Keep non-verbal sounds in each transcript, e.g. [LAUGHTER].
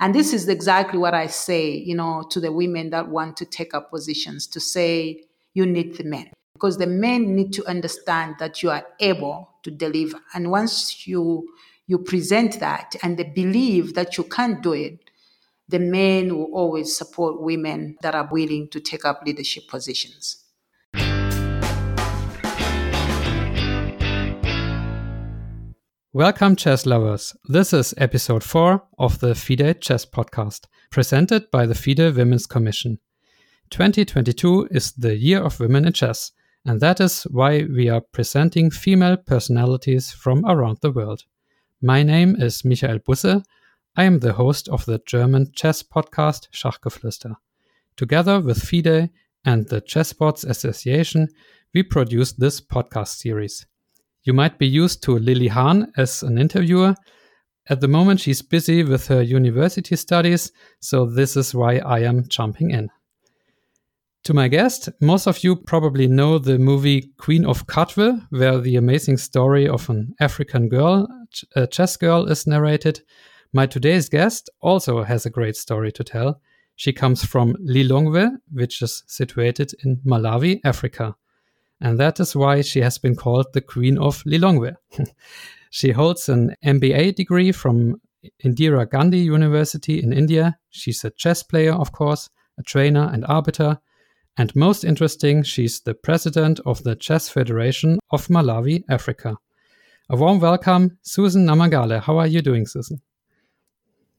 And this is exactly what I say, you know, to the women that want to take up positions to say, you need the men. Because the men need to understand that you are able to deliver. And once you you present that and they believe that you can do it, the men will always support women that are willing to take up leadership positions. Welcome, chess lovers. This is episode 4 of the FIDE Chess Podcast, presented by the FIDE Women's Commission. 2022 is the year of women in chess, and that is why we are presenting female personalities from around the world. My name is Michael Busse. I am the host of the German chess podcast Schachgeflüster. Together with FIDE and the Chessboards Association, we produce this podcast series. You might be used to Lily Hahn as an interviewer. At the moment, she's busy with her university studies, so this is why I am jumping in. To my guest, most of you probably know the movie Queen of Katwe, where the amazing story of an African girl, a chess girl, is narrated. My today's guest also has a great story to tell. She comes from Lilongwe, which is situated in Malawi, Africa and that is why she has been called the Queen of Lilongwe. [LAUGHS] she holds an MBA degree from Indira Gandhi University in India. She's a chess player, of course, a trainer and arbiter. And most interesting, she's the president of the Chess Federation of Malawi, Africa. A warm welcome, Susan Namangale. How are you doing, Susan?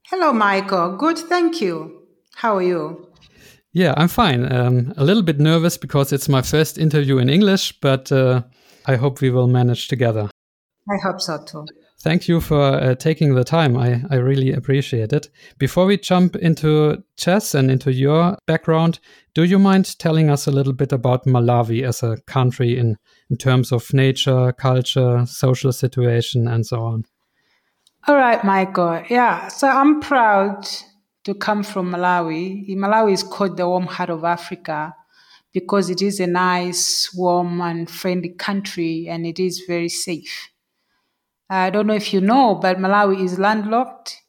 Hello, Michael. Good, thank you. How are you? Yeah, I'm fine. Um, a little bit nervous because it's my first interview in English, but uh, I hope we will manage together. I hope so too. Thank you for uh, taking the time. I, I really appreciate it. Before we jump into chess and into your background, do you mind telling us a little bit about Malawi as a country in, in terms of nature, culture, social situation, and so on? All right, Michael. Yeah, so I'm proud to come from Malawi. Malawi is called the warm heart of Africa because it is a nice, warm, and friendly country and it is very safe. I don't know if you know, but Malawi is landlocked,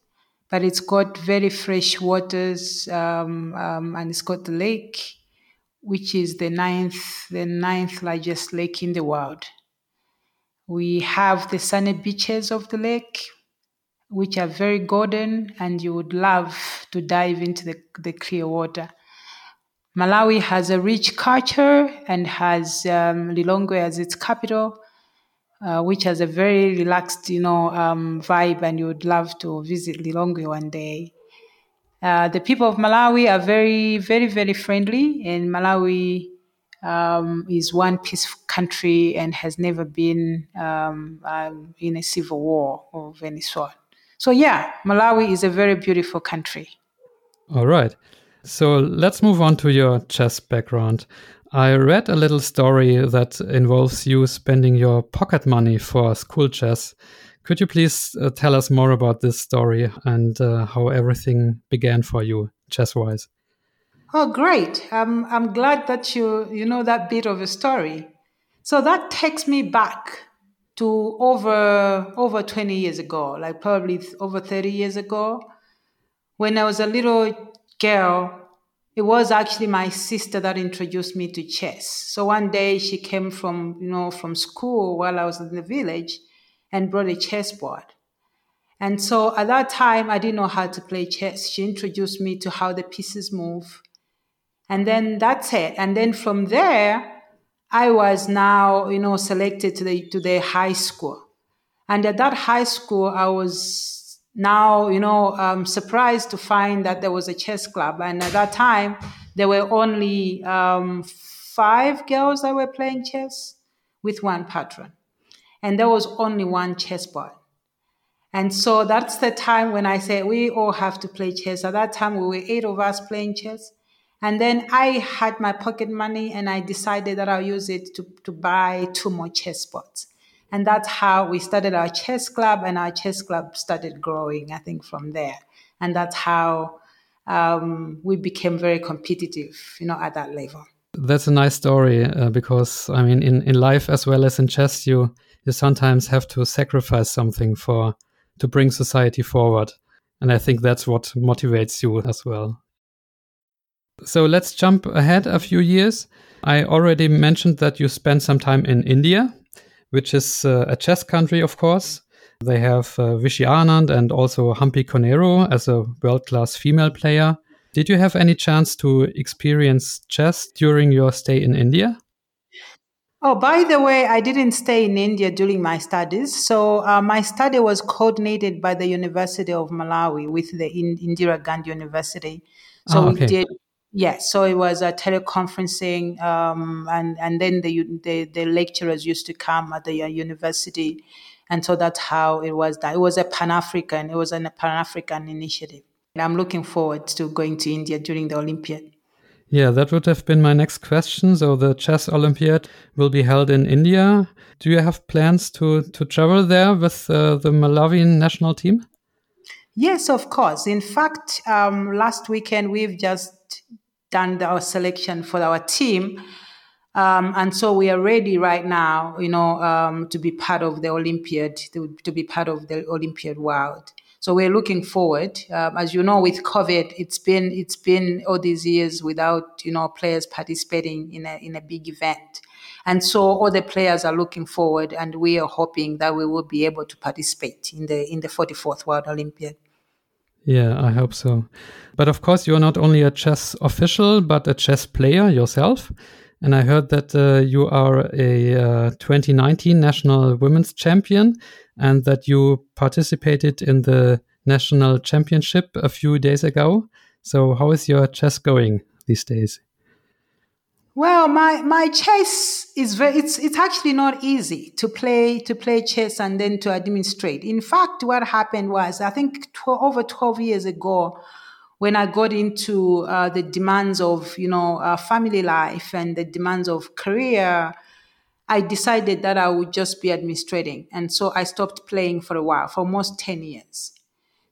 but it's got very fresh waters um, um, and it's got the lake, which is the ninth, the ninth largest lake in the world. We have the sunny beaches of the lake, which are very golden and you would love to dive into the, the clear water. Malawi has a rich culture and has um, Lilongwe as its capital, uh, which has a very relaxed, you know, um, vibe, and you would love to visit Lilongwe one day. Uh, the people of Malawi are very, very, very friendly, and Malawi um, is one peaceful country and has never been um, um, in a civil war of any sort. So, yeah, Malawi is a very beautiful country. All right. So, let's move on to your chess background. I read a little story that involves you spending your pocket money for school chess. Could you please uh, tell us more about this story and uh, how everything began for you, chess wise? Oh, great. Um, I'm glad that you, you know that bit of a story. So that takes me back to over over 20 years ago, like probably over 30 years ago, when I was a little girl. It was actually my sister that introduced me to chess. So one day she came from, you know, from school while I was in the village and brought a chessboard. And so at that time, I didn't know how to play chess. She introduced me to how the pieces move. And then that's it. And then from there, I was now, you know, selected to the to the high school, and at that high school, I was now, you know, um, surprised to find that there was a chess club, and at that time, there were only um, five girls that were playing chess with one patron, and there was only one chessboard. And so that's the time when I said we all have to play chess. At that time, we were eight of us playing chess. And then I had my pocket money and I decided that I'll use it to, to buy two more chess boards. And that's how we started our chess club, and our chess club started growing, I think, from there. And that's how um, we became very competitive, you know, at that level. That's a nice story uh, because, I mean, in, in life as well as in chess, you, you sometimes have to sacrifice something for to bring society forward. And I think that's what motivates you as well. So let's jump ahead a few years. I already mentioned that you spent some time in India, which is uh, a chess country, of course. They have uh, Vishy Anand and also Humpy Koneru as a world class female player. Did you have any chance to experience chess during your stay in India? Oh, by the way, I didn't stay in India during my studies. So uh, my study was coordinated by the University of Malawi with the Indira Gandhi University. So oh, okay. we did Yes, so it was a teleconferencing, um, and and then the, the, the lecturers used to come at the university, and so that's how it was done. It was a Pan African, it was a Pan African initiative. And I'm looking forward to going to India during the Olympiad. Yeah, that would have been my next question. So the chess Olympiad will be held in India. Do you have plans to to travel there with uh, the Malawian national team? Yes, of course. In fact, um, last weekend we've just done our selection for our team. Um, and so we are ready right now, you know, um, to be part of the Olympiad, to, to, be part of the Olympiad world. So we're looking forward. Um, as you know, with COVID, it's been it's been all these years without you know players participating in a in a big event, and so all the players are looking forward, and we are hoping that we will be able to participate in the in the 44th World Olympiad. Yeah, I hope so. But of course, you're not only a chess official, but a chess player yourself. And I heard that uh, you are a uh, 2019 national women's champion and that you participated in the national championship a few days ago. So, how is your chess going these days? Well, my my chess is very it's it's actually not easy to play to play chess and then to administrate. In fact, what happened was I think tw- over 12 years ago when I got into uh, the demands of you know uh, family life and the demands of career, I decided that I would just be administrating, and so I stopped playing for a while for almost 10 years.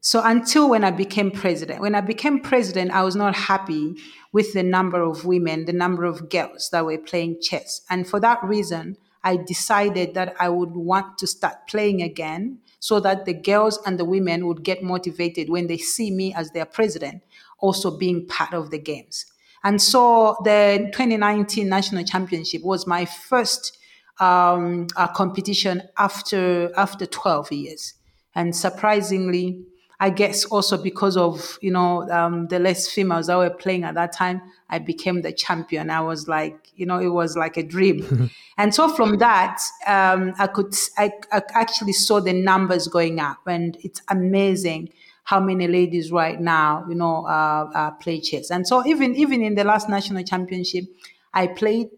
So until when I became president, when I became president, I was not happy with the number of women, the number of girls that were playing chess. And for that reason, I decided that I would want to start playing again so that the girls and the women would get motivated when they see me as their president, also being part of the games. And so the 2019 National Championship was my first um, uh, competition after after 12 years. And surprisingly, I guess also because of you know um, the less females that were playing at that time, I became the champion. I was like, you know, it was like a dream. [LAUGHS] and so from that, um, I could I, I, actually saw the numbers going up, and it's amazing how many ladies right now, you know, uh, uh, play chess. And so even even in the last national championship, I played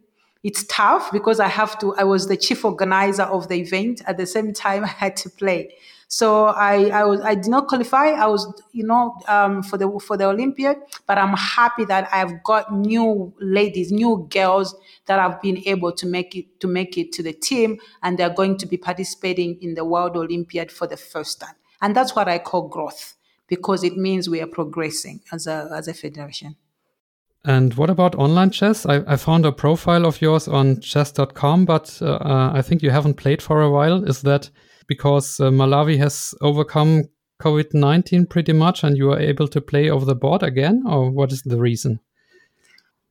it's tough because I have to, I was the chief organizer of the event. At the same time, [LAUGHS] I had to play. So I, I was I did not qualify. I was you know um, for the for the Olympiad, but I'm happy that I've got new ladies, new girls that have been able to make it to make it to the team, and they're going to be participating in the World Olympiad for the first time. And that's what I call growth because it means we are progressing as a as a federation. And what about online chess? I, I found a profile of yours on chess.com, but uh, uh, I think you haven't played for a while. Is that because uh, Malawi has overcome COVID 19 pretty much and you are able to play over the board again, or what is the reason?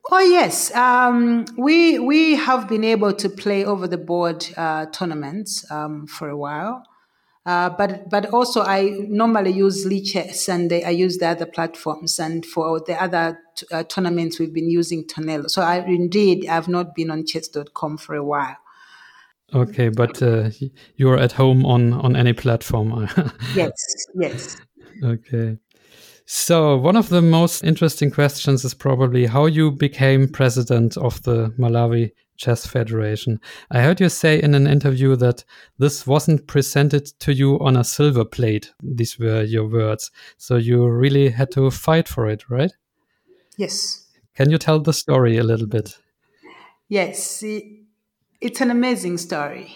Oh yes, um, we we have been able to play over the board uh, tournaments um, for a while, uh, but but also I normally use Lichess and they, I use the other platforms, and for the other uh, tournaments we've been using Tornelo. So I indeed I've not been on chess.com for a while. Okay, but uh, you're at home on on any platform. [LAUGHS] yes, yes. Okay. So, one of the most interesting questions is probably how you became president of the Malawi Chess Federation. I heard you say in an interview that this wasn't presented to you on a silver plate. These were your words. So, you really had to fight for it, right? Yes. Can you tell the story a little bit? Yes. It's an amazing story.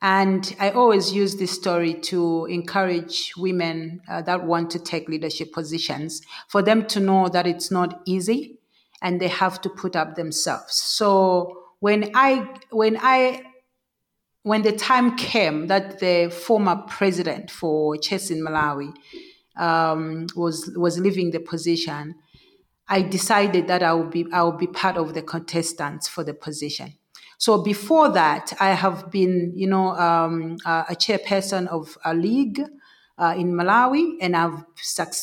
And I always use this story to encourage women uh, that want to take leadership positions for them to know that it's not easy and they have to put up themselves. So when I when I when the time came that the former president for Chess in Malawi um, was was leaving the position, I decided that I would be I would be part of the contestants for the position. So before that, I have been, you know, um, a chairperson of a league uh, in Malawi, and I've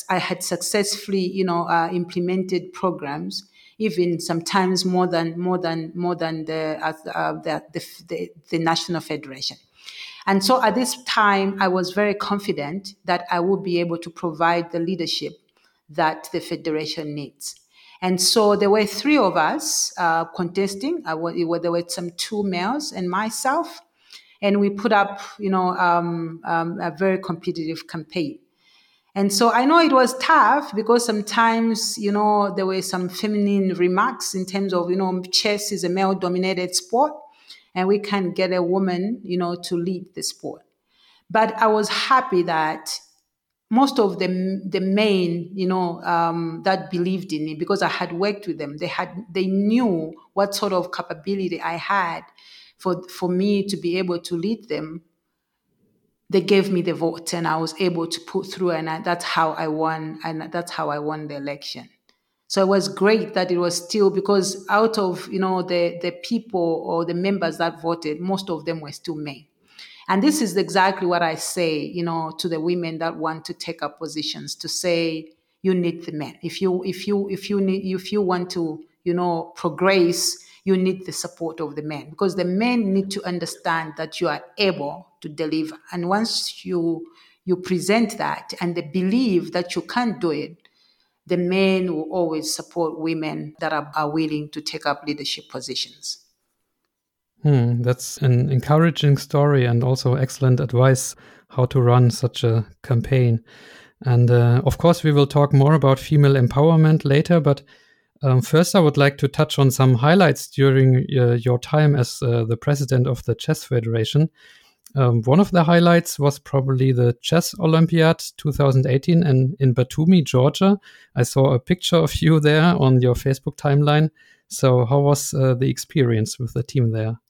I had successfully, you know, uh, implemented programs, even sometimes more than more than more than the, uh, the, the, the national federation. And so at this time, I was very confident that I would be able to provide the leadership that the federation needs. And so there were three of us uh, contesting. I there were some two males and myself, and we put up, you know, um, um, a very competitive campaign. And so I know it was tough because sometimes, you know, there were some feminine remarks in terms of, you know, chess is a male dominated sport and we can't get a woman, you know, to lead the sport. But I was happy that most of the the main, you know, um, that believed in me because I had worked with them. They had they knew what sort of capability I had for for me to be able to lead them. They gave me the vote, and I was able to put through, and I, that's how I won, and that's how I won the election. So it was great that it was still because out of you know the the people or the members that voted, most of them were still men. And this is exactly what I say, you know, to the women that want to take up positions to say you need the men. If you if you if you need if you want to, you know, progress, you need the support of the men because the men need to understand that you are able to deliver. And once you you present that and they believe that you can do it, the men will always support women that are, are willing to take up leadership positions. Hmm, that's an encouraging story and also excellent advice how to run such a campaign. And uh, of course, we will talk more about female empowerment later. But um, first, I would like to touch on some highlights during uh, your time as uh, the president of the Chess Federation. Um, one of the highlights was probably the Chess Olympiad 2018 and in Batumi, Georgia. I saw a picture of you there on your Facebook timeline. So, how was uh, the experience with the team there?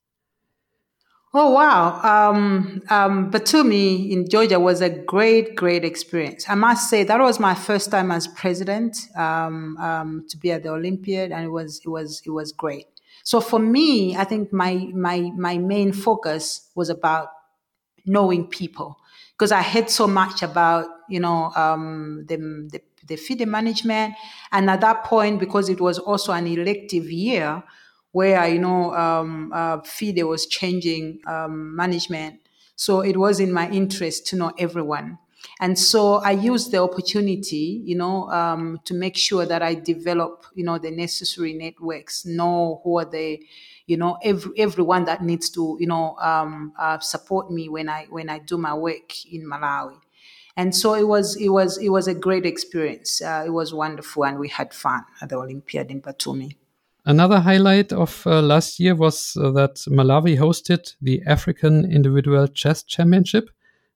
Oh wow! Um, um, Batumi in Georgia was a great, great experience. I must say that was my first time as president um, um to be at the Olympiad, and it was it was it was great. So for me, I think my my my main focus was about knowing people because I heard so much about you know um, the, the the management, and at that point, because it was also an elective year where you know um, uh, FIDE was changing um, management, so it was in my interest to know everyone. And so I used the opportunity, you know, um, to make sure that I develop, you know, the necessary networks, know who are the you know every, everyone that needs to you know um, uh, support me when I when I do my work in Malawi. And so it was it was it was a great experience. Uh, it was wonderful, and we had fun at the Olympiad in Batumi. Another highlight of uh, last year was uh, that Malawi hosted the African Individual Chess Championship,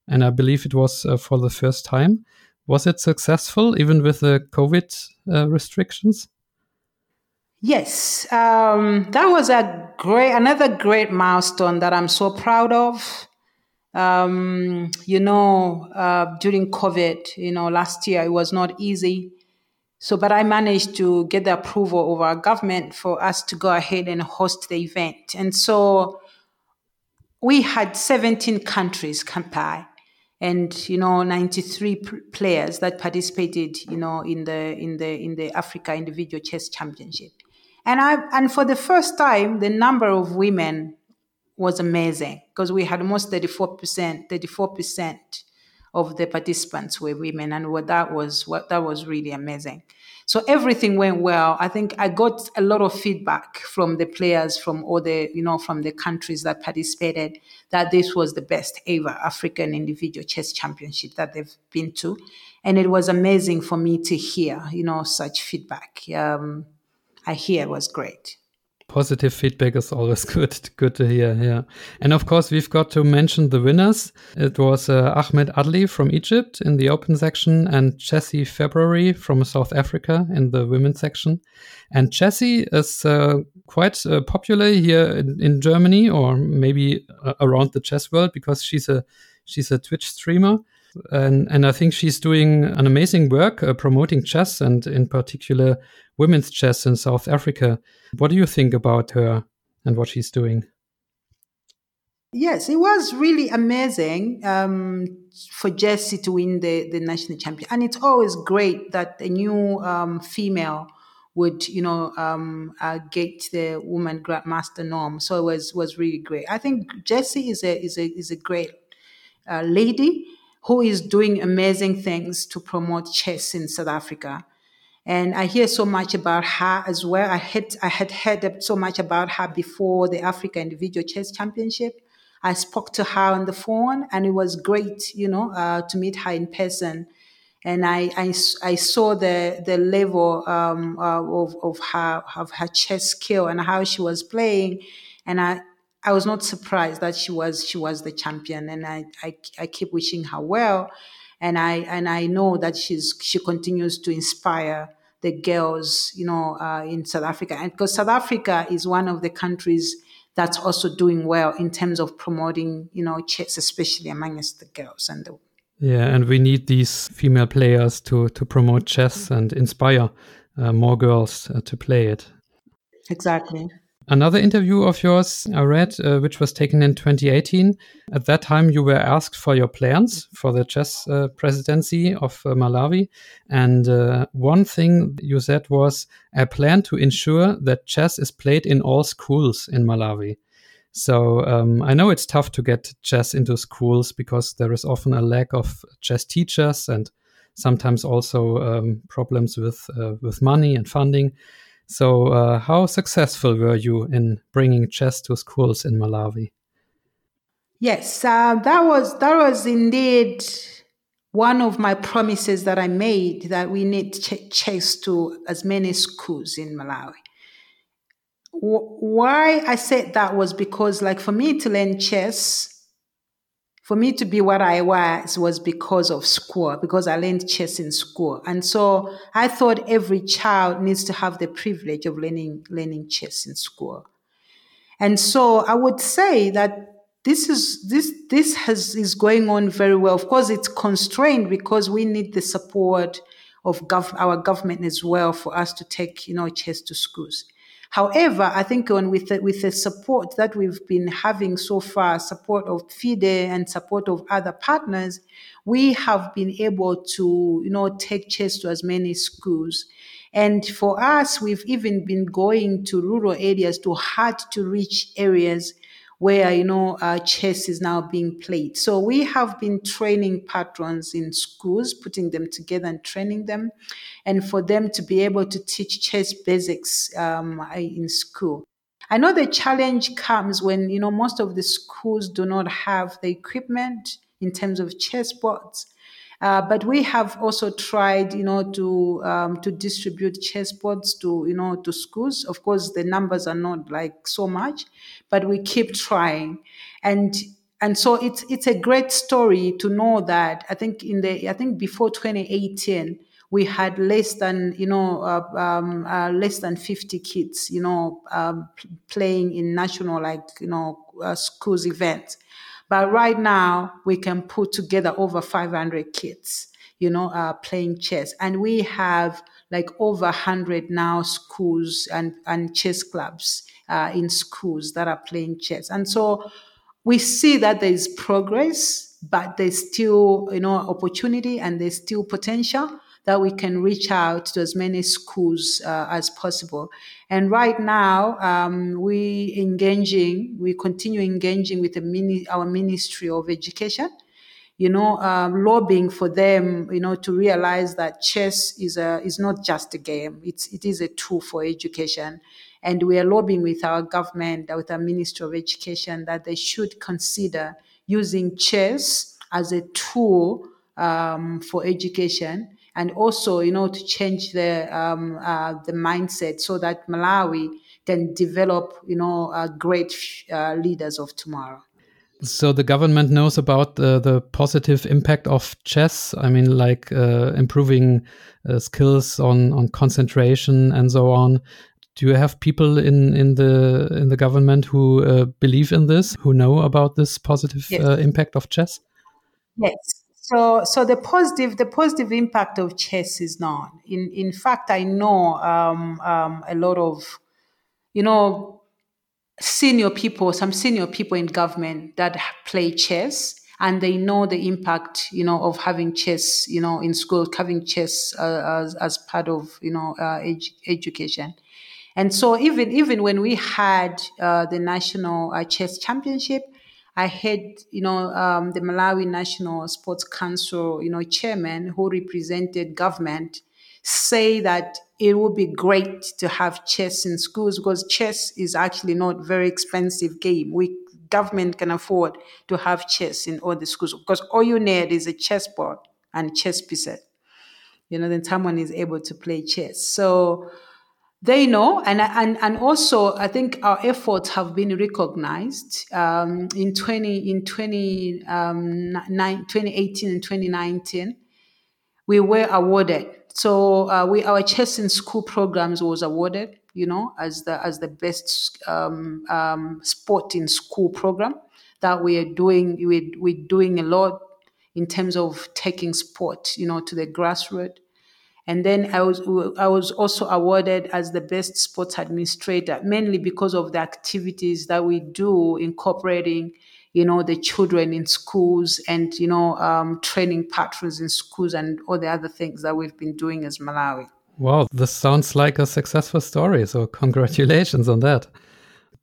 and I believe it was uh, for the first time. Was it successful, even with the COVID uh, restrictions? Yes, um, that was a great, another great milestone that I'm so proud of. Um, you know, uh, during COVID, you know, last year it was not easy. So, but I managed to get the approval of our government for us to go ahead and host the event. And so we had 17 countries come by and you know 93 players that participated you know in the in the in the Africa individual chess championship and I and for the first time, the number of women was amazing because we had almost 34%, 34% of the participants were women, and what that was what that was really amazing. So everything went well. I think I got a lot of feedback from the players from all the, you know, from the countries that participated that this was the best ever African individual chess championship that they've been to. And it was amazing for me to hear, you know, such feedback. Um, I hear it was great. Positive feedback is always [LAUGHS] good. Good to hear. Yeah, and of course we've got to mention the winners. It was uh, Ahmed Adly from Egypt in the open section, and Jessie February from South Africa in the women's section. And Jessie is uh, quite uh, popular here in, in, Germany, or maybe uh, around the chess world, because she's a she's a Twitch streamer And, and I think she's doing an amazing work uh, promoting chess and, in particular, women's chess in South Africa. What do you think about her and what she's doing? Yes, it was really amazing um, for Jessie to win the, the national champion. And it's always great that a new um, female would, you know, um, uh, get the woman grandmaster norm. So it was was really great. I think Jessie is a is a is a great uh, lady who is doing amazing things to promote chess in South Africa. And I hear so much about her as well. I had I had heard so much about her before the Africa Individual Chess Championship I spoke to her on the phone, and it was great, you know, uh, to meet her in person. And I, I, I saw the the level um, uh, of of her of her chess skill and how she was playing, and I I was not surprised that she was she was the champion, and I, I, I keep wishing her well, and I and I know that she's she continues to inspire the girls, you know, uh, in South Africa, and because South Africa is one of the countries that's also doing well in terms of promoting, you know, chess, especially amongst the girls and the yeah, and we need these female players to to promote chess and inspire uh, more girls uh, to play it. Exactly. Another interview of yours I read, uh, which was taken in 2018. At that time, you were asked for your plans for the chess uh, presidency of uh, Malawi. And uh, one thing you said was, I plan to ensure that chess is played in all schools in Malawi. So um, I know it's tough to get chess into schools because there is often a lack of chess teachers and sometimes also um, problems with uh, with money and funding. So, uh, how successful were you in bringing chess to schools in Malawi? Yes, uh, that was that was indeed one of my promises that I made that we need ch- chess to as many schools in Malawi. W- why I said that was because, like, for me to learn chess, for me to be what I was was because of school, because I learned chess in school. And so I thought every child needs to have the privilege of learning, learning chess in school. And so I would say that this is this this has is going on very well. Of course, it's constrained because we need the support of gov- our government as well for us to take you know chess to schools. However, I think with the, with the support that we've been having so far, support of FIDE and support of other partners, we have been able to, you know, take chess to as many schools. And for us, we've even been going to rural areas to hard to reach areas where you know uh, chess is now being played. So we have been training patrons in schools, putting them together and training them, and for them to be able to teach chess basics um, in school. I know the challenge comes when you know most of the schools do not have the equipment in terms of chess boards. Uh, but we have also tried, you know, to um, to distribute chessboards to you know to schools. Of course, the numbers are not like so much, but we keep trying, and and so it's it's a great story to know that I think in the I think before 2018 we had less than you know uh, um, uh, less than 50 kids you know um, playing in national like you know uh, schools events but right now, we can put together over 500 kids, you know, uh, playing chess. And we have like over 100 now schools and, and chess clubs uh, in schools that are playing chess. And so we see that there is progress, but there's still, you know, opportunity and there's still potential that we can reach out to as many schools uh, as possible. And right now, um, we engaging, we continue engaging with the mini, our Ministry of Education, you know, um, lobbying for them, you know, to realize that chess is a is not just a game; it's it is a tool for education. And we are lobbying with our government, with our Ministry of Education, that they should consider using chess as a tool um, for education and also, you know, to change the um, uh, the mindset so that Malawi can develop, you know, uh, great uh, leaders of tomorrow. So the government knows about the, the positive impact of chess. I mean, like uh, improving uh, skills on on concentration and so on. Do you have people in in the in the government who uh, believe in this, who know about this positive yes. impact of chess? Yes, so so the positive the positive impact of chess is not. In in fact, I know um, um, a lot of you know senior people, some senior people in government that play chess and they know the impact, you know, of having chess, you know, in school, having chess uh, as, as part of, you know, uh, ed- education. And so even even when we had uh, the national uh, chess championship, I had, you know, um, the Malawi National Sports Council, you know, chairman who represented government say that it would be great to have chess in schools because chess is actually not very expensive game. We government can afford to have chess in all the schools because all you need is a chessboard and chess pieces. You know, then someone is able to play chess. So they know, and and and also I think our efforts have been recognized um, in twenty in 20, um, 2018 and twenty nineteen. We were awarded. So uh, we our chess in school programs was awarded you know, as the as the best um, um, sport in school program that we are doing. We we're doing a lot in terms of taking sport, you know, to the grassroots. And then I was I was also awarded as the best sports administrator, mainly because of the activities that we do incorporating, you know, the children in schools and you know um, training patrons in schools and all the other things that we've been doing as Malawi. Wow, this sounds like a successful story. So, congratulations on that.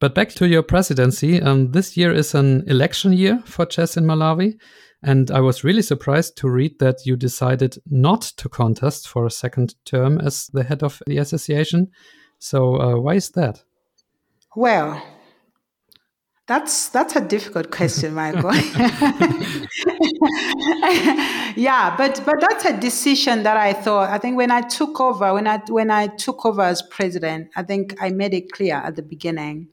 But back to your presidency, um, this year is an election year for chess in Malawi. And I was really surprised to read that you decided not to contest for a second term as the head of the association. So, uh, why is that? Well, that's that's a difficult question, [LAUGHS] Michael. [LAUGHS] yeah, but but that's a decision that I thought. I think when I took over, when I when I took over as president, I think I made it clear at the beginning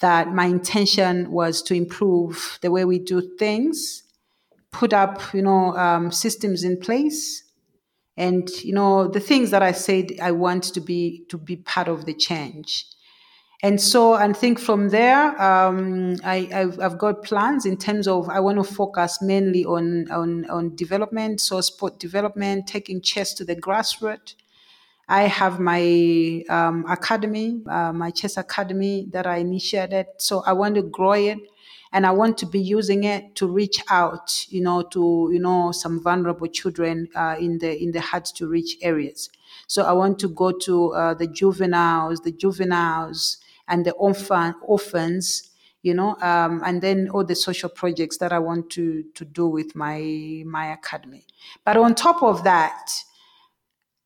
that my intention was to improve the way we do things, put up you know um, systems in place, and you know the things that I said I want to be to be part of the change. And so I think from there, um, I, have got plans in terms of I want to focus mainly on, on, on development, so sport development, taking chess to the grassroots. I have my um, academy, uh, my chess academy that I initiated. So I want to grow it and I want to be using it to reach out, you know, to you know some vulnerable children uh, in the in the hard to reach areas. So I want to go to uh, the juveniles, the juveniles, and the orphan, orphans, you know, um, and then all the social projects that I want to to do with my my academy. But on top of that,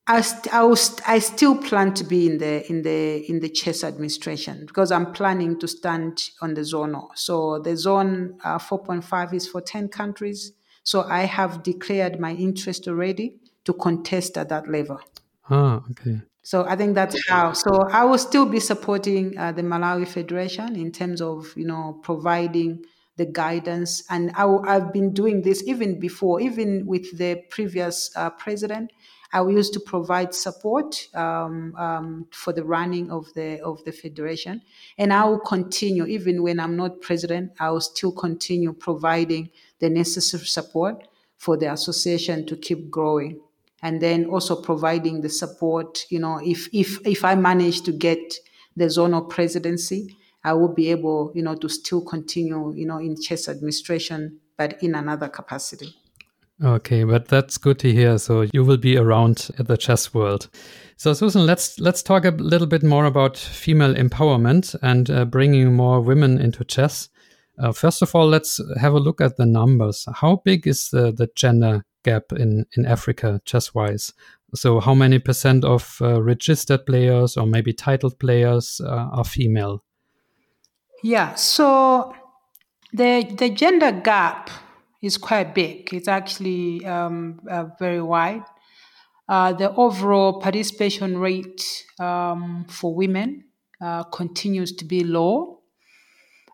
I, st- I, was, I still plan to be in the in the in the chess administration because I'm planning to stand on the zone. So the zone uh, 4.5 is for 10 countries. So I have declared my interest already to contest at that level. Ah, okay. So I think that's how. So I will still be supporting uh, the Malawi Federation in terms of you know providing the guidance, and I, have been doing this even before, even with the previous uh, president. I will used to provide support um, um, for the running of the of the federation, and I will continue even when I'm not president. I will still continue providing the necessary support for the association to keep growing and then also providing the support. You know, if if if I manage to get the zonal presidency, I will be able, you know, to still continue, you know, in chess administration, but in another capacity. Okay, but that's good to hear. So you will be around the chess world. So Susan, let's let's talk a little bit more about female empowerment and uh, bringing more women into chess. Uh, first of all, let's have a look at the numbers. How big is the, the gender gap in, in Africa chess wise? So, how many percent of uh, registered players or maybe titled players uh, are female? Yeah, so the the gender gap is quite big. It's actually um, uh, very wide. Uh, the overall participation rate um, for women uh, continues to be low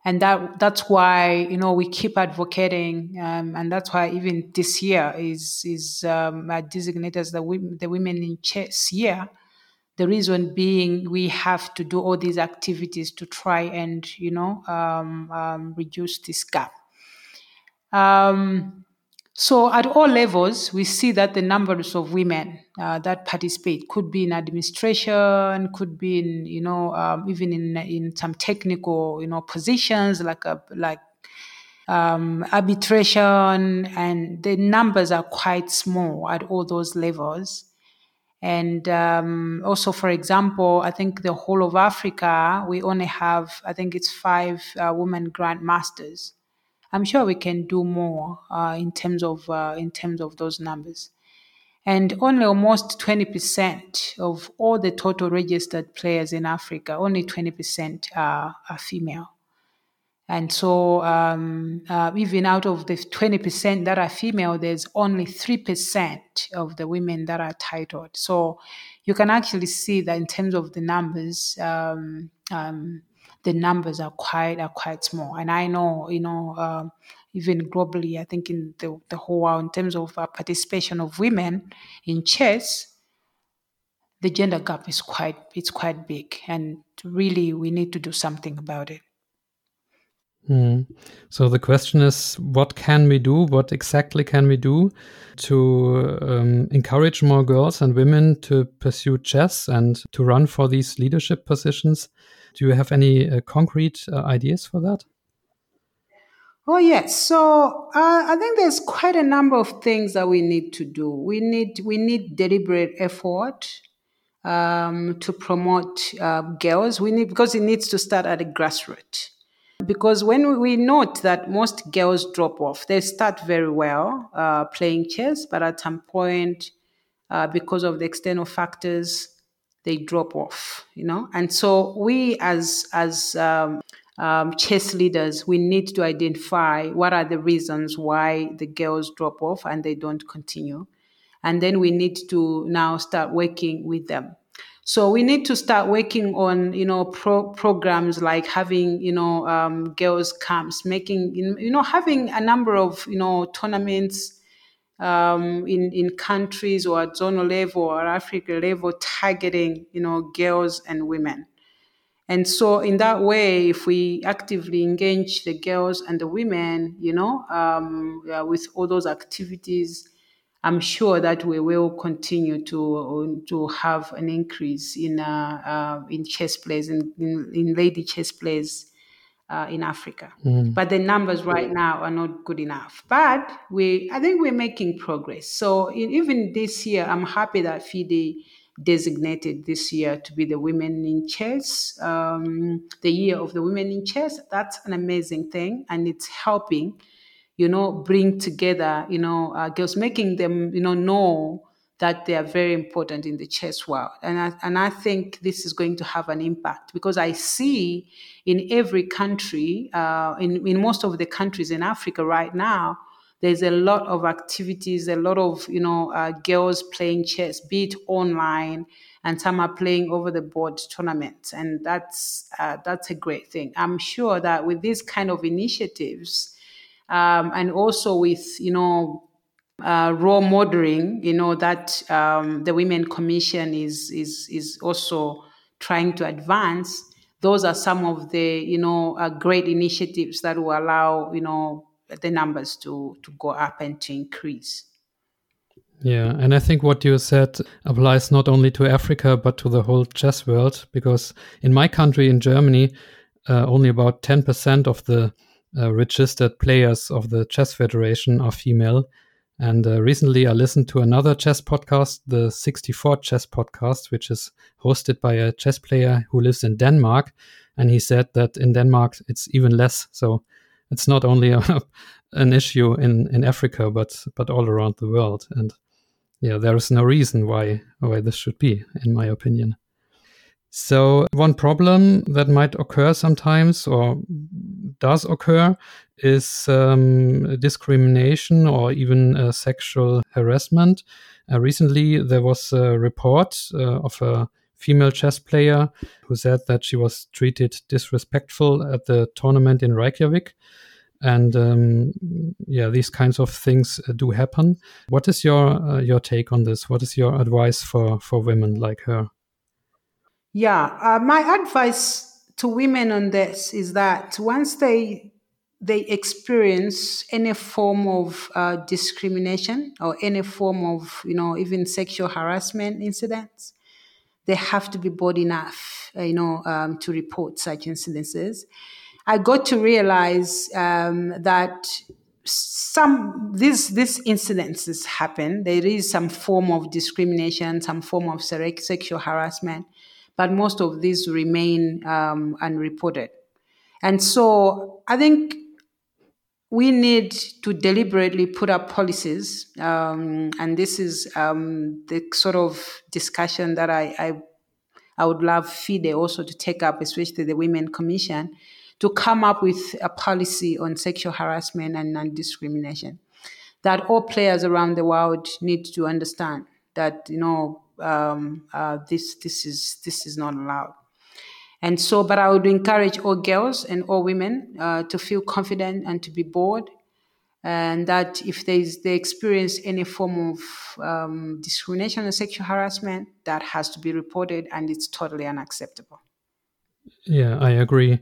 and that that's why you know we keep advocating, um, and that's why even this year is is um, designated as the women, the women in chess year. The reason being we have to do all these activities to try and you know um, um reduce this gap. Um, So at all levels, we see that the numbers of women uh, that participate could be in administration, could be in you know um, even in in some technical you know positions like a like um, arbitration, and the numbers are quite small at all those levels. And um, also, for example, I think the whole of Africa, we only have, I think it's five uh, women grandmasters. I'm sure we can do more uh, in terms of uh, in terms of those numbers. And only almost 20% of all the total registered players in Africa, only 20% are, are female. And so, um, uh, even out of the 20% that are female, there's only 3% of the women that are titled. So, you can actually see that in terms of the numbers, um, um, the numbers are quite are quite small. And I know, you know, um, even globally, I think in the, the whole world, in terms of uh, participation of women in chess, the gender gap is quite it's quite big, and really we need to do something about it. Mm. So the question is, what can we do? What exactly can we do to um, encourage more girls and women to pursue chess and to run for these leadership positions? Do you have any uh, concrete uh, ideas for that? Oh yes. So uh, I think there's quite a number of things that we need to do. We need we need deliberate effort um, to promote uh, girls. We need because it needs to start at the grassroots. Because when we note that most girls drop off, they start very well uh, playing chess, but at some point, uh, because of the external factors, they drop off. You know, and so we as as um, um, chess leaders, we need to identify what are the reasons why the girls drop off and they don't continue, and then we need to now start working with them. So we need to start working on, you know, pro- programs like having, you know, um, girls camps, making, you know, having a number of, you know, tournaments um, in in countries or at zonal level or Africa level, targeting, you know, girls and women. And so, in that way, if we actively engage the girls and the women, you know, um, with all those activities, I'm sure that we will continue to to have an increase in uh, uh, in chess players in, in, in lady chess players uh, in Africa. Mm. But the numbers right now are not good enough. But we, I think we're making progress. So in, even this year, I'm happy that FIDE designated this year to be the Women in Chess, um, the year of the Women in Chess. That's an amazing thing, and it's helping you know, bring together, you know, uh, girls, making them, you know, know that they are very important in the chess world. And I, and I think this is going to have an impact because I see in every country, uh, in, in most of the countries in Africa right now, there's a lot of activities, a lot of, you know, uh, girls playing chess, be it online, and some are playing over the board tournaments. And that's, uh, that's a great thing. I'm sure that with these kind of initiatives, um, and also with you know uh, role modeling, you know that um, the Women Commission is is is also trying to advance. Those are some of the you know uh, great initiatives that will allow you know the numbers to to go up and to increase. Yeah, and I think what you said applies not only to Africa but to the whole chess world. Because in my country, in Germany, uh, only about ten percent of the uh, registered players of the Chess Federation are female. And uh, recently I listened to another chess podcast, the 64 Chess Podcast, which is hosted by a chess player who lives in Denmark. And he said that in Denmark it's even less. So it's not only [LAUGHS] a, an issue in, in Africa, but but all around the world. And yeah, there is no reason why why this should be, in my opinion. So, one problem that might occur sometimes or does occur is um, discrimination or even uh, sexual harassment. Uh, recently, there was a report uh, of a female chess player who said that she was treated disrespectful at the tournament in Reykjavik. And um, yeah, these kinds of things uh, do happen. What is your uh, your take on this? What is your advice for for women like her? Yeah, uh, my advice to women on this is that once they they experience any form of uh, discrimination or any form of, you know, even sexual harassment incidents, they have to be bold enough, uh, you know, um, to report such incidences. I got to realize um, that some these these incidences happen. There is some form of discrimination, some form of sexual harassment, but most of these remain um, unreported. And so I think we need to deliberately put up policies, um, and this is um, the sort of discussion that I, I, I would love FIDE also to take up, especially the Women Commission, to come up with a policy on sexual harassment and non-discrimination that all players around the world need to understand that you know um, uh, this this is this is not allowed. And so, but I would encourage all girls and all women uh, to feel confident and to be bold. And that if they, they experience any form of um, discrimination or sexual harassment, that has to be reported and it's totally unacceptable. Yeah, I agree.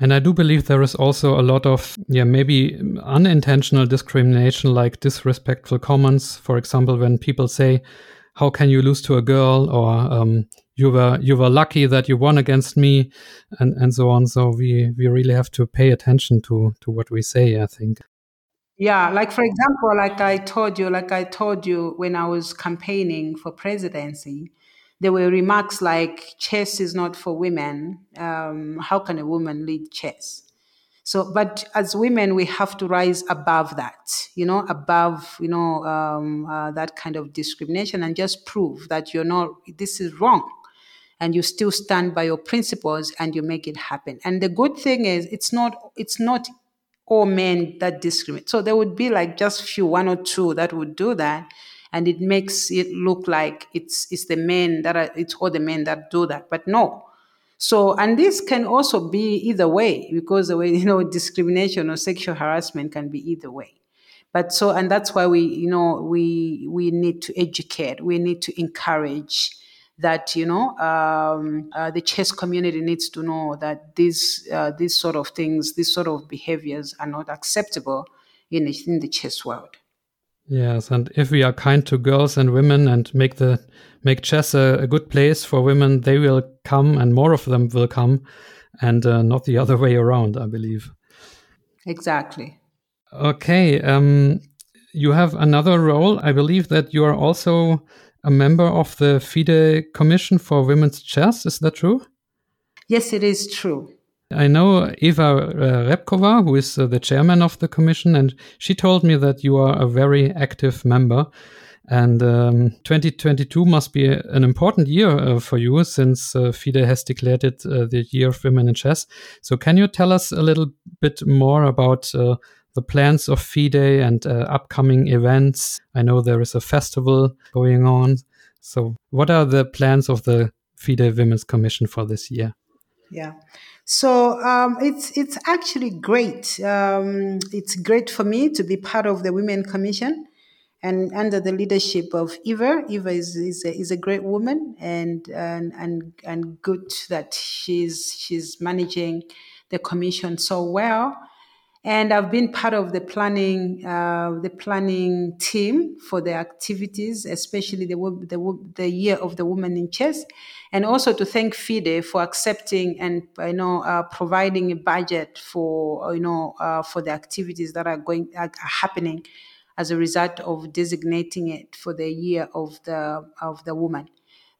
And I do believe there is also a lot of, yeah, maybe unintentional discrimination, like disrespectful comments. For example, when people say, How can you lose to a girl? or um, you were you were lucky that you won against me and and so on. So we we really have to pay attention to to what we say i think. Yeah like for example like i told you like i told you when i was campaigning for presidency there were remarks like chess is not for women. Um, how can a woman lead chess so but as women we have to rise above that you know above you know um, uh, that kind of discrimination and just prove that you're not this is wrong and you still stand by your principles and you make it happen. And the good thing is it's not it's not all men that discriminate. So there would be like just few one or two that would do that. And it makes it look like it's it's the men that are it's all the men that do that. But no. So and this can also be either way because the way [LAUGHS] you know discrimination or sexual harassment can be either way but so and that's why we you know we we need to educate we need to encourage that you know um, uh, the chess community needs to know that these uh, these sort of things, these sort of behaviors are not acceptable in in the chess world. Yes, and if we are kind to girls and women and make the make chess a, a good place for women, they will come, and more of them will come, and uh, not the [LAUGHS] other way around. I believe. Exactly. Okay. Um, you have another role. I believe that you are also a member of the FIDE Commission for Women's Chess. Is that true? Yes, it is true. I know Eva uh, Repkova, who is uh, the chairman of the commission, and she told me that you are a very active member. And um, 2022 must be an important year uh, for you since uh, FIDE has declared it uh, the year of women in chess. So, can you tell us a little bit more about uh, the plans of FIDE and uh, upcoming events. I know there is a festival going on. So, what are the plans of the FIDE Women's Commission for this year? Yeah. So um, it's it's actually great. Um, it's great for me to be part of the Women Commission, and under the leadership of Eva. Eva is is a, is a great woman, and and and and good that she's she's managing the commission so well and I've been part of the planning uh, the planning team for the activities, especially the, the the year of the woman in chess, and also to thank FIDE for accepting and you know uh, providing a budget for you know uh, for the activities that are going are happening as a result of designating it for the year of the of the woman.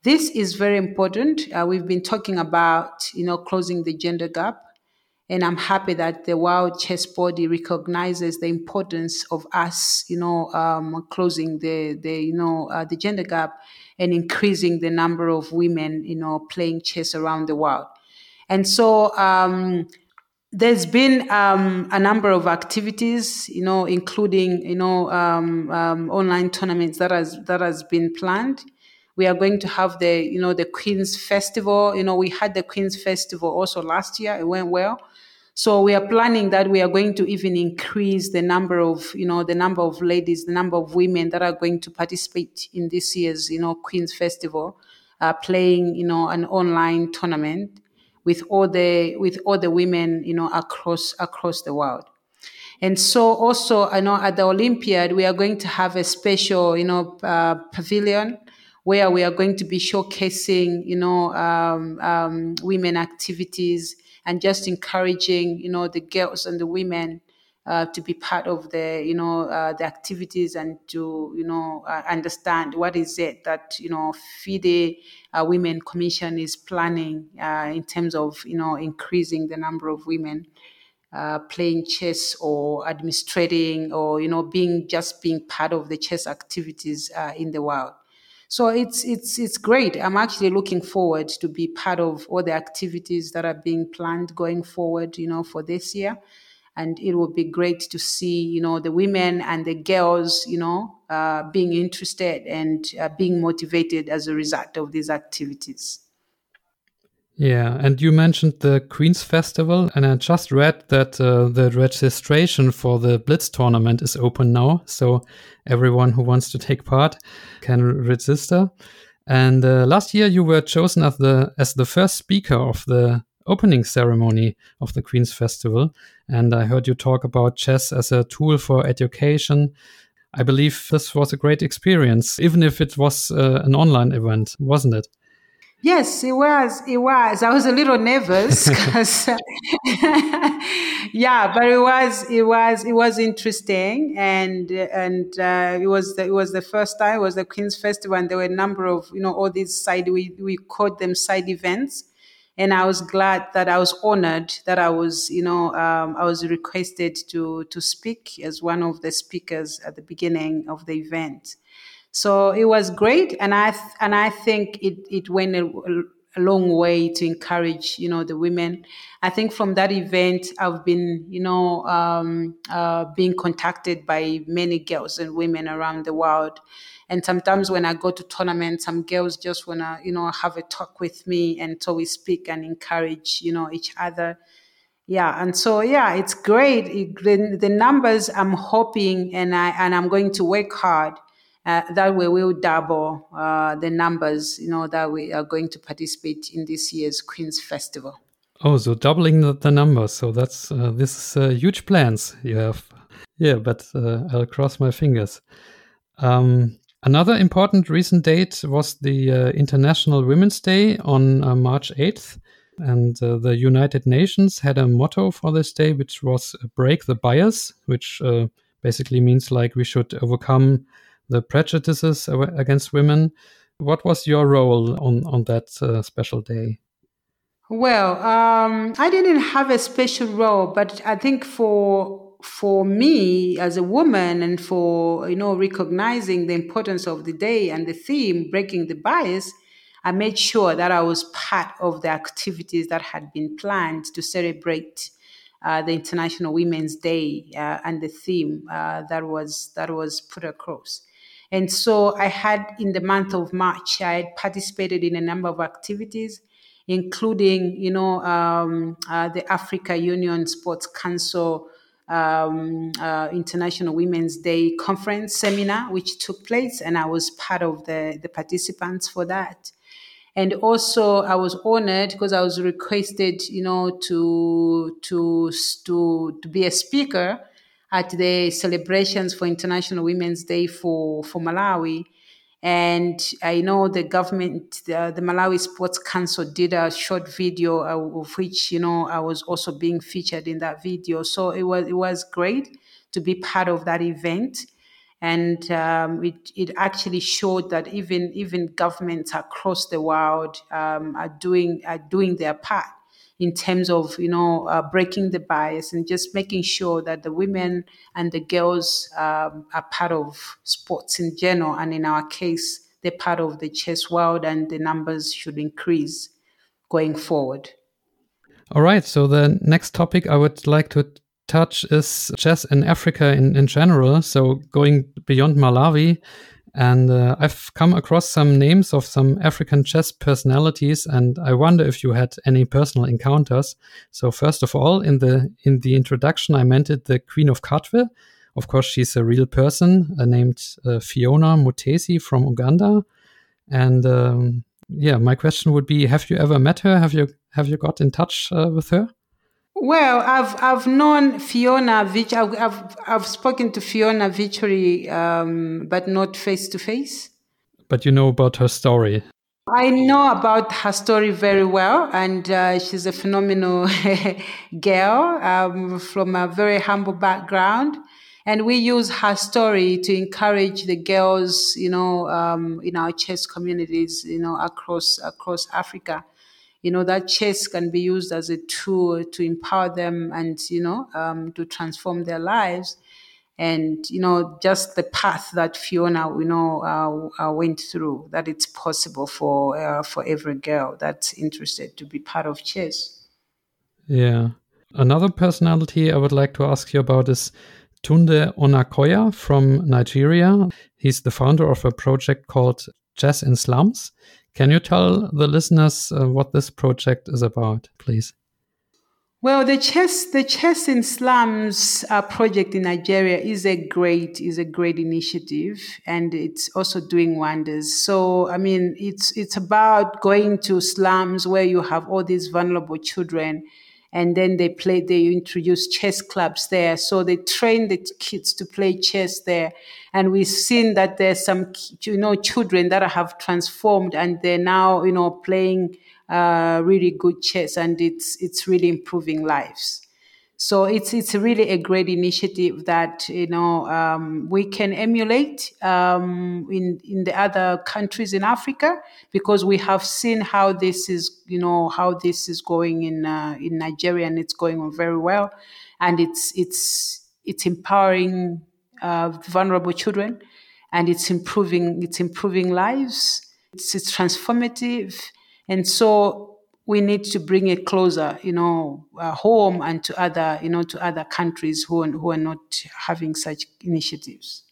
This is very important. Uh, we've been talking about you know closing the gender gap and I'm happy that the World Chess Body recognizes the importance of us, you know, um, closing the, the you know uh, the gender gap and increasing the number of women, you know, playing chess around the world. And so um, there's been um, a number of activities, you know, including you know um, um, online tournaments that has that has been planned. We are going to have the you know the Queen's Festival. You know, we had the Queen's Festival also last year. It went well. So we are planning that we are going to even increase the number of, you know, the number of ladies, the number of women that are going to participate in this year's, you know, Queen's Festival, uh, playing, you know, an online tournament with all the with all the women, you know, across across the world. And so also, I know at the Olympiad, we are going to have a special, you know, uh, pavilion where we are going to be showcasing, you know, um, um, women activities and just encouraging, you know, the girls and the women uh, to be part of the, you know, uh, the activities and to, you know, uh, understand what is it that, you know, FIDE uh, Women Commission is planning uh, in terms of, you know, increasing the number of women playing chess or administrating or you know being just being part of the chess activities in the world. So it's it's it's great. I'm actually looking forward to be part of all the activities that are being planned going forward you know for this year and it will be great to see you know the women and the girls you know uh, being interested and uh, being motivated as a result of these activities yeah, and you mentioned the Queen's Festival, and I just read that uh, the registration for the Blitz tournament is open now. So everyone who wants to take part can register. And uh, last year, you were chosen as the as the first speaker of the opening ceremony of the Queen's Festival. And I heard you talk about chess as a tool for education. I believe this was a great experience, even if it was uh, an online event, wasn't it? Yes, it was. It was. I was a little nervous [LAUGHS] because, [LAUGHS] yeah, but it was. It was. It was interesting, and and uh, it was. The, it was the first time. It was the Queen's Festival, and there were a number of you know all these side. We we called them side events, and I was glad that I was honored that I was you know um, I was requested to to speak as one of the speakers at the beginning of the event. So it was great, and I th- and I think it it went a, a, long way to encourage you know the women. I think from that event, I've been you know um, uh, being contacted by many girls and women around the world. And sometimes when I go to tournaments, some girls just wanna, you know, have a talk with me, and so we speak and encourage, you know, each other. Yeah, and so yeah, it's great. It, the, numbers I'm hoping, and I and I'm going to work hard uh, that way, we'll double uh, the numbers, you know, that we are going to participate in this year's Queen's Festival. Oh, so doubling the, the numbers. So that's uh, this is uh, huge plans you have. Yeah, but uh, I'll cross my fingers. Um, another important recent date was the uh, International Women's Day on March 8th. And the United Nations had a motto for this day, which was break the bias, which basically means like we should overcome the prejudices against women. What was your role on, on that uh, special day? Well, um, I didn't have a special role, but I think for for me as a woman and for you know recognizing the importance of the day and the theme breaking the bias i made sure that i was part of the activities that had been planned to celebrate uh, the international women's day uh, and the theme uh, that was that was put across. And so I had in the month of March, I had participated in a number of activities, including, you know, um, uh, the Africa Union Sports Council um, uh, International Women's Day conference seminar, which took place, and I was part of the, the participants for that. And also, I was honored because I was requested, you know, to to to to be a speaker at the celebrations for International Women's Day for, for Malawi. And I know the government, the, the Malawi Sports Council did a short video of which, you know, I was also being featured in that video. So it was, it was great to be part of that event. And um, it, it actually showed that even, even governments across the world um, are, doing, are doing their part in terms of you know uh, breaking the bias and just making sure that the women and the girls um, are part of sports in general. And in our case they're part of the chess world and the numbers should increase going forward. All right. So the next topic i would like to touch is chess in africa in, in general. So going beyond malawi and uh, I've come across some names of some African chess personalities, and I wonder if you had any personal encounters. So first of all, in the in the introduction, I mentioned the Queen of Katwe. Of course, she's a real person uh, named uh, Phiona Mutesi from Uganda. And um, yeah, my question would be: Have you ever met her? Have you have you got in touch uh, with her? Well, I've I've known Phiona Vich. I've I've, I've spoken to Phiona Vichery, um, but not face to face. But you know about her story. I know about her story very well, and uh, she's a phenomenal [LAUGHS] girl um, from a very humble background. And we use her story to encourage the girls, you know, um, in our chess communities, you know, across across Africa. You know that chess can be used as a tool to empower them and you know um, to transform their lives and you know just the path that Phiona you know uh, uh, went through that it's possible for uh, for every girl that's interested to be part of chess. Yeah, another personality I would like to ask you about is Tunde Onakoya from Nigeria. He's the founder of a project called Chess in Slums. Can you tell the listeners uh, what this project is about, please? Well, the chess, the chess in slums uh, project in Nigeria is a great, is a great initiative, and it's also doing wonders. So, I mean, it's it's about going to slums where you have all these vulnerable children, and then they play. They introduce chess clubs there, so they train the kids to play chess there, and we've seen that there's some, you know, children that have transformed, and they're now, you know, playing uh, really good chess, and it's it's really improving lives. So it's it's really a great initiative that you know um, we can emulate um, in in the other countries in Africa because we have seen how this is you know how this is going in uh, in Nigeria and it's going on very well, and it's it's it's empowering uh, vulnerable children, and it's improving it's improving lives. It's, it's transformative and so we need to bring it closer, you know, uh, home and to other, you know, to other countries who are, who are not having such initiatives.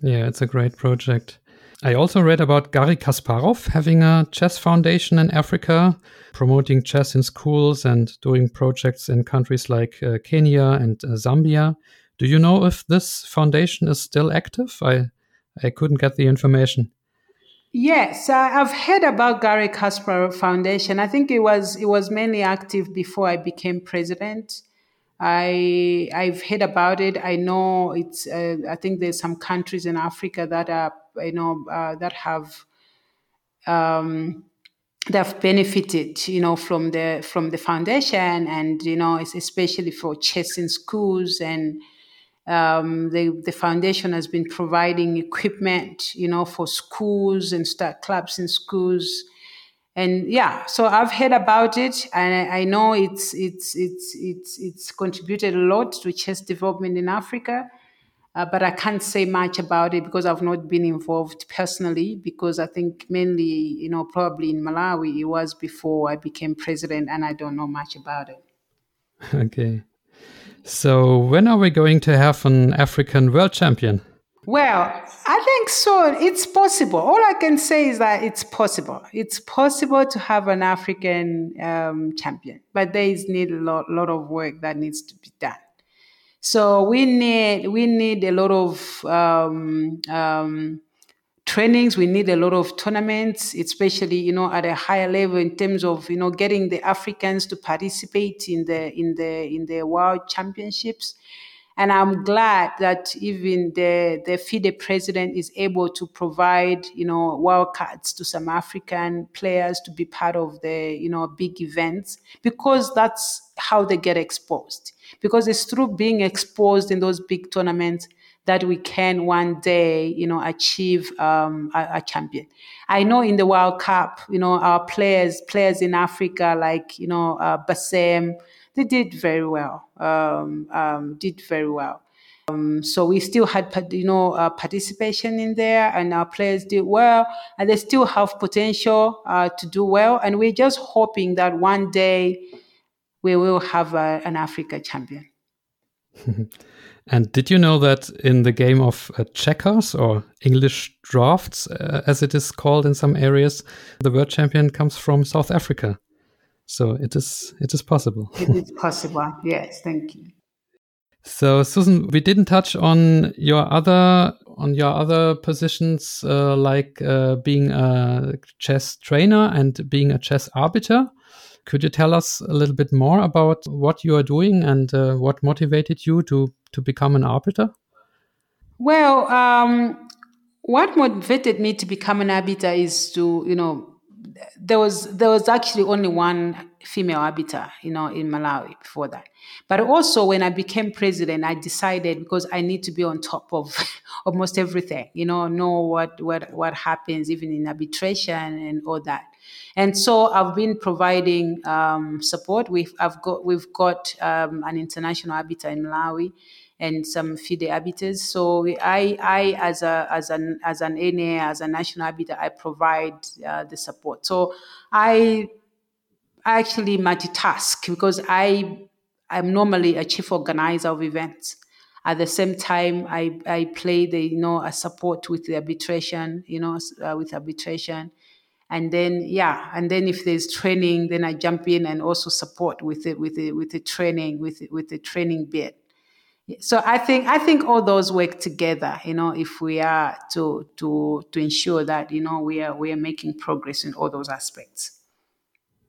Yeah, it's a great project. I also read about Gary Kasparov having a chess foundation in Africa, promoting chess in schools and doing projects in countries like uh, Kenya and uh, Zambia. Do you know if this foundation is still active? I I couldn't get the information. Yes, I've heard about Gary Kasparov Foundation. I think it was it was mainly active before I became president. I I've heard about it. I know it's. Uh, I think there's some countries in Africa that are you know uh, that have um, that have benefited you know from the from the foundation and you know it's especially for chess in schools and um, the, the foundation has been providing equipment, you know, for schools and start clubs in schools. And yeah, so I've heard about it, and I, I know it's it's it's it's it's contributed a lot to chess development in Africa. Uh, but I can't say much about it because I've not been involved personally. Because I think mainly, you know, probably in Malawi, it was before I became president, and I don't know much about it. [LAUGHS] Okay. So, when are we going to have an African world champion? Well, I think so. It's possible. All I can say is that it's possible. It's possible to have an African um, champion, but there is need a lot, lot of work that needs to be done. So we need we need a lot of um, um, trainings. We need a lot of tournaments especially you know at a higher level in terms of you know getting the africans to participate in the in the in the world championships. And i'm glad that even the the fide president is able to provide you know wildcards to some african players to be part of the you know big events because that's how they get exposed. Because it's through being exposed in those big tournaments that we can one day, you know, achieve um, a, a, champion. I know in the World Cup, you know, our players, players in Africa, like you know, uh, Bassem, they did very well. Um, um, did very well. Um, so we still had, you know, uh, participation in there, and our players did well, and they still have potential uh, to do well. And we're just hoping that one day we will have a, an Africa champion. [LAUGHS] And did you know that in the game of uh, checkers or English draughts, uh, as it is called in some areas, the world champion comes from South Africa? So it is it is possible. it is [LAUGHS] possible. Yes, thank you. So Susan, we didn't touch on your other on your other positions uh, like uh, being a chess trainer and being a chess arbiter. Could you tell us a little bit more about what you are doing and uh, what motivated you to to become an arbiter? Well, um, what motivated me to become an arbiter is to, you know, there was there was actually only one female arbiter, you know, in Malawi before that. But also when I became president, I decided because I need to be on top of [LAUGHS] almost everything, you know, know what what what happens even in arbitration and all that. And so I've been providing um, support. We've I've got we've got um, an international arbiter in Malawi and some FIDE arbiters. So I, I as a as an as an NA as a national arbiter, I provide uh, the support. So I I actually multitask because I I'm normally a chief organizer of events. At the same time, I, I play the you know a support with the arbitration, you know, uh, with arbitration, and then yeah, and then if there's training, then I jump in and also support with it with the with the training with the, with the training bit. So I think I think all those work together, you know, if we are to to to ensure that you know we are we are making progress in all those aspects.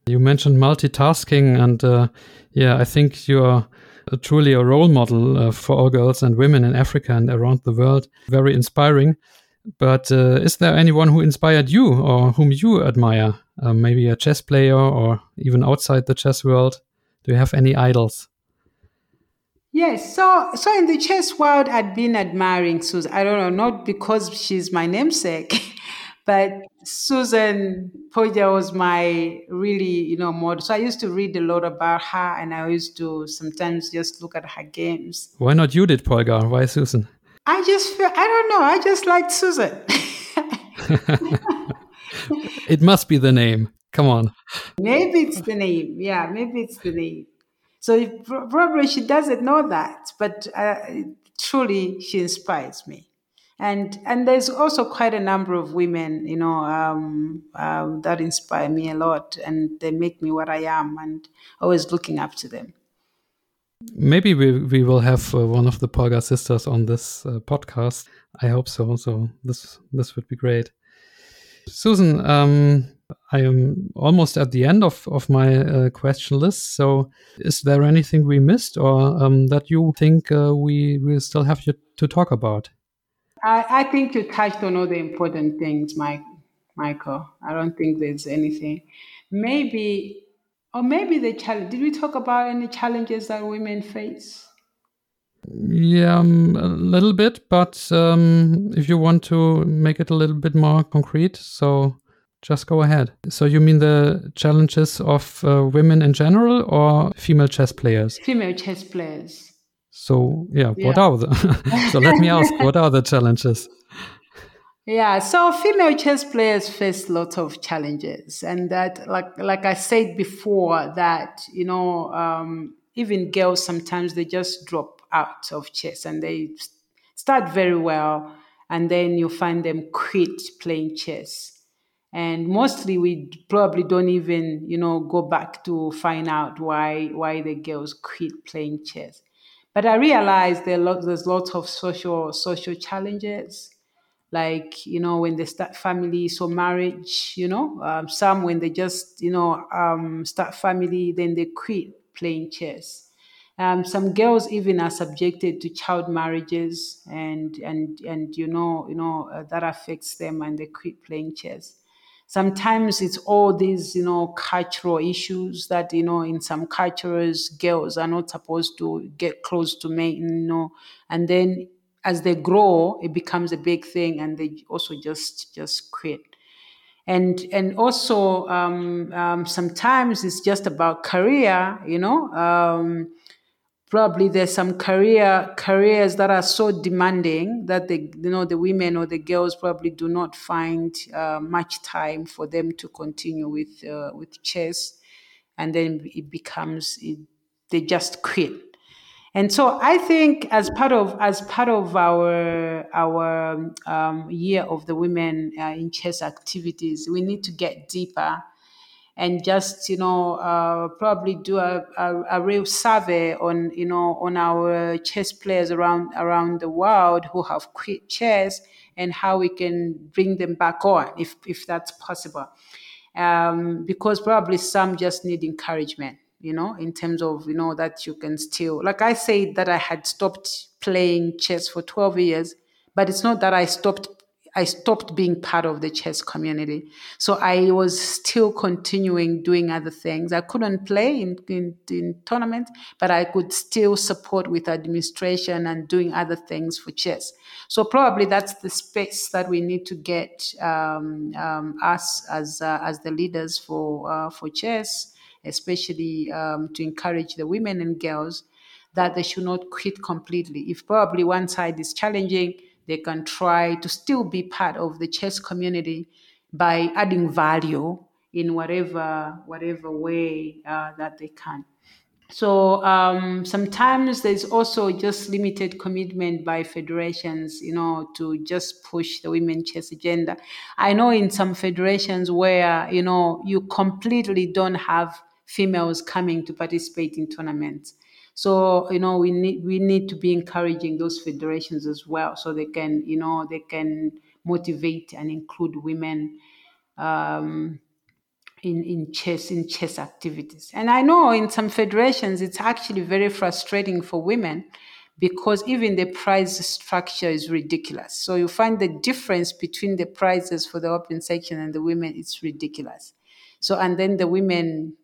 You mentioned multitasking, and uh, yeah, I think you're truly a role model uh, for all girls and women in Africa and around the world. Very inspiring. But uh, is there anyone who inspired you or whom you admire? Uh, maybe a chess player or even outside the chess world? Do you have any idols? Yes, so so in the chess world, I'd been admiring Susan. I don't know, not because she's my namesake, [LAUGHS] but Susan Polgar was my really, you know, model. So I used to read a lot about her, and I used to sometimes just look at her games. Why not Judith Polgar? Why Susan? I just feel I don't know. I just liked Susan. [LAUGHS] it must be the name. Come on. Maybe it's the name. Yeah, maybe it's the name. So probably she doesn't know that, but uh, truly she inspires me. And and there's also quite a number of women, you know, um, um, that inspire me a lot, and they make me what I am, and always looking up to them. Maybe we we will have uh, one of the Polgar sisters on this uh, podcast. I hope so. So this this would be great. Susan, um, I am almost at the end of, of my uh, question list. So, is there anything we missed or um, that you think uh, we, we still have to talk about? I, I think you touched on all the important things, Mike, Michael. I don't think there's anything. Maybe, or maybe the challenge. Did we talk about any challenges that women face? Yeah, um, a little bit, but um, if you want to make it a little bit more concrete, so just go ahead. So you mean the challenges of uh, women in general or female chess players? Female chess players. So yeah, yeah. what are the? [LAUGHS] so let me ask, what are the challenges? [LAUGHS] Yeah, so female chess players face lots of challenges, and that, like like I said before, that you know, um, even girls sometimes they just drop out of chess and they start very well, and then you find them quit playing chess. And mostly we probably don't even you know go back to find out why why the girls quit playing chess. But i realized there there's lots of social social challenges like you know when they start families or marriage you know um, some when they just you know um, start family then they quit playing chess. Um, some girls even are subjected to child marriages and and and you know you know uh, that affects them and they quit playing chess. Sometimes it's all these you know cultural issues that you know in some cultures girls are not supposed to get close to men you know and then as they grow it becomes a big thing and they also just just quit. And and also um, um, sometimes it's just about career you know um, probably there's some career careers that are so demanding that the you know the women or the girls probably do not find uh, much time for them to continue with uh, with chess. And then it becomes it, they just quit and so i think as part of as part of our our um, year of the women uh, in chess activities we need to get deeper and just you know uh, probably do a, a, a, real survey on you know on our chess players around around the world who have quit chess and how we can bring them back on if if that's possible. Um, because probably some just need encouragement you know in terms of you know that you can still like i say that i had stopped playing chess for 12 years but it's not that i stopped I stopped being part of the chess community. So I was still continuing doing other things. I couldn't play in, in, in tournaments, but I could still support with administration and doing other things for chess. So probably that's the space that we need to get um, um, us as uh, as the leaders for uh, for chess, especially um, to encourage the women and girls that they should not quit completely. If probably one side is challenging, they can try to still be part of the chess community by adding value in whatever whatever way uh, that they can. So um, sometimes there's also just limited commitment by federations, you know, to just push the women chess agenda. I know in some federations where you know you completely don't have females coming to participate in tournaments. So you know we need we need to be encouraging those federations as well, so they can you know they can motivate and include women um, in in chess in chess activities. And I know in some federations it's actually very frustrating for women because even the prize structure is ridiculous. So you find the difference between the prizes for the open section and the women it's ridiculous. So and then the women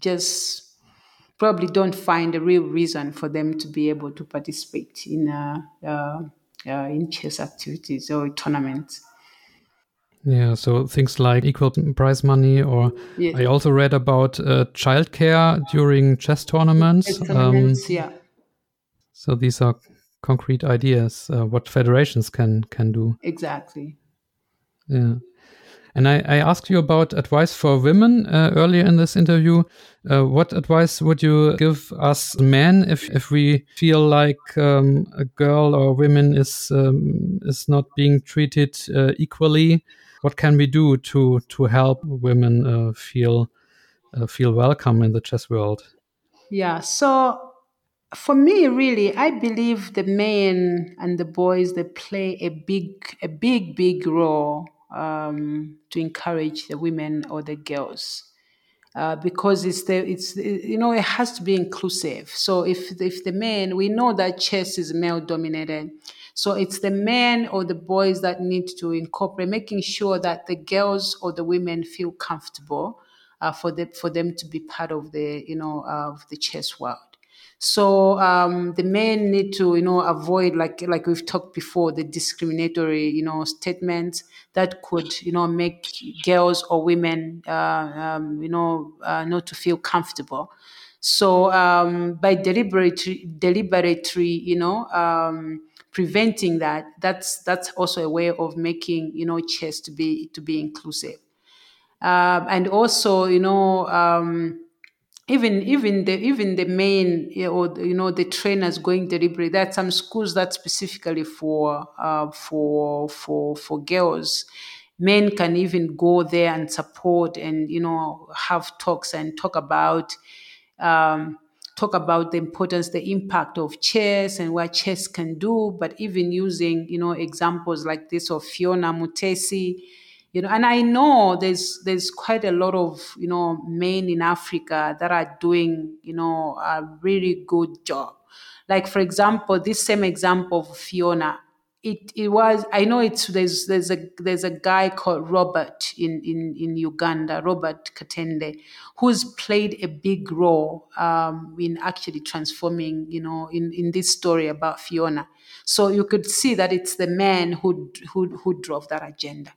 just probably don't find a real reason for them to be able to participate in uh, uh, uh, in chess activities or tournaments. Yeah, so things like equal prize money, or yeah. I also read about uh, childcare during chess tournaments. Tournaments um, yeah. So these are concrete ideas uh, what federations can can do. Exactly. Yeah. And I, I asked you about advice for women uh, earlier in this interview. Uh, what advice would you give us men if, if we feel like um, a girl or women is um, is not being treated uh, equally? What can we do to to help women uh, feel uh, feel welcome in the chess world? Yeah. So for me really i believe the men and the boys they play a big a big big role um, to encourage the women or the girls. Uh, because it's the it's you know it has to be inclusive. So if if the men we know that chess is male dominated, so it's the men or the boys that need to incorporate, making sure that the girls or the women feel comfortable uh, for them for them to be part of the you know of the chess world. So um, the men need to, you know, avoid like like we've talked before, the discriminatory, you know, statements that could, you know, make girls or women, uh, um, you know, uh, not to feel comfortable. So um, by deliberately, deliberately, you know, um, preventing that, that's that's also a way of making, you know, chess to be to be inclusive, um, and also, you know um, even even the even the main or you know the trainers going deliberately. There are some schools that specifically for uh, for for for girls. Men can even go there and support and you know have talks and talk about um, talk about the importance, the impact of chess and what chess can do. But even using you know examples like this of Phiona Mutesi you know and i know there's there's quite a lot of you know men in africa that are doing you know a really good job. Like for example this same example of phiona it it was I know it's there's there's a there's a guy called Robert in in in Uganda Robert Katende who's played a big role um, in actually transforming you know in in this story about Phiona. So you could see that it's the man who who who drove that agenda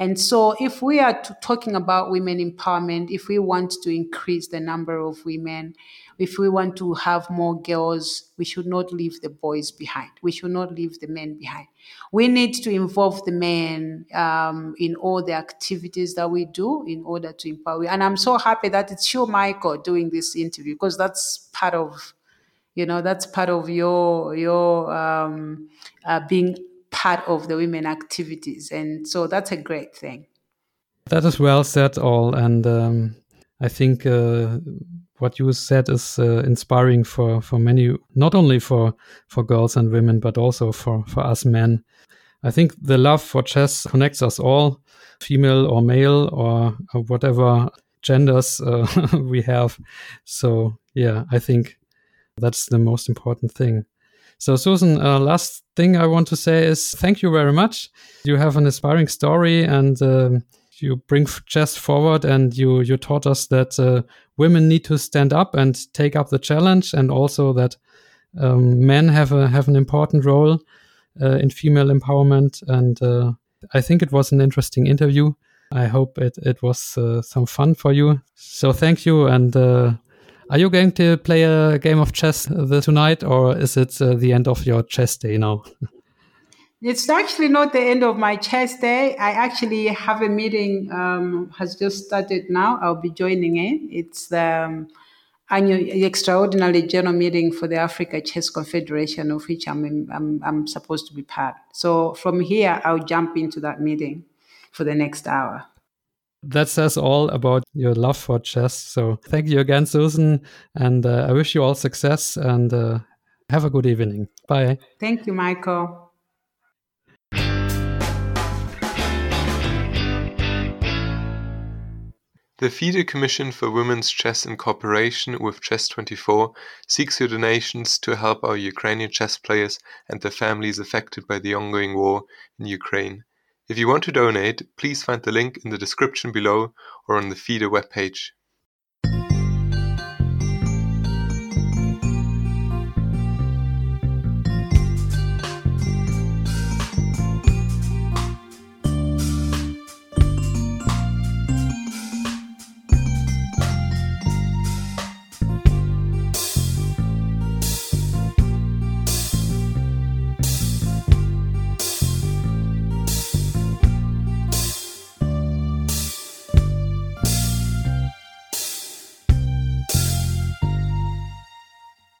and so, if we are talking about women empowerment, if we want to increase the number of women, if we want to have more girls, we should not leave the boys behind. We should not leave the men behind. We need to involve the men um, in all the activities that we do in order to empower. And I'm so happy that it's you, Michael, doing this interview because that's part of you know that's part of your your um, uh, being part of the women activities. And so that's a great thing. That is well said, all. And um, I think uh, what you said is uh, inspiring for, for many, not only for, for girls and women, but also for, for us men. I think the love for chess connects us all, female or male or, or whatever genders uh, [LAUGHS] we have. So, yeah, I think that's the most important thing. So, Susan, uh, last thing I want to say is thank you very much. You have an inspiring story and um, you bring chess forward, and you you taught us that uh, women need to stand up and take up the challenge, and also that um, men have a have an important role uh, in female empowerment. And uh, I think it was an interesting interview. I hope it it was uh, some fun for you. So thank you and. Uh, are you going to play a game of chess tonight, or is it uh, the end of your chess day now? [LAUGHS] It's actually not the end of my chess day. I actually have a meeting, um, has just started now. I'll be joining in. It's the um, annual extraordinary general meeting for the Africa Chess Confederation, of which I'm, I'm, I'm supposed to be part. So from here, I'll jump into that meeting for the next hour. That says all about your love for chess. So thank you again, Susan. And uh, I wish you all success and uh, have a good evening. Bye. Thank you, Michael. The FIDE Commission for Women's Chess in cooperation with Chess24 seeks your donations to help our Ukrainian chess players and their families affected by the ongoing war in Ukraine. If you want to donate, please find the link in the description below or on the FIDE webpage.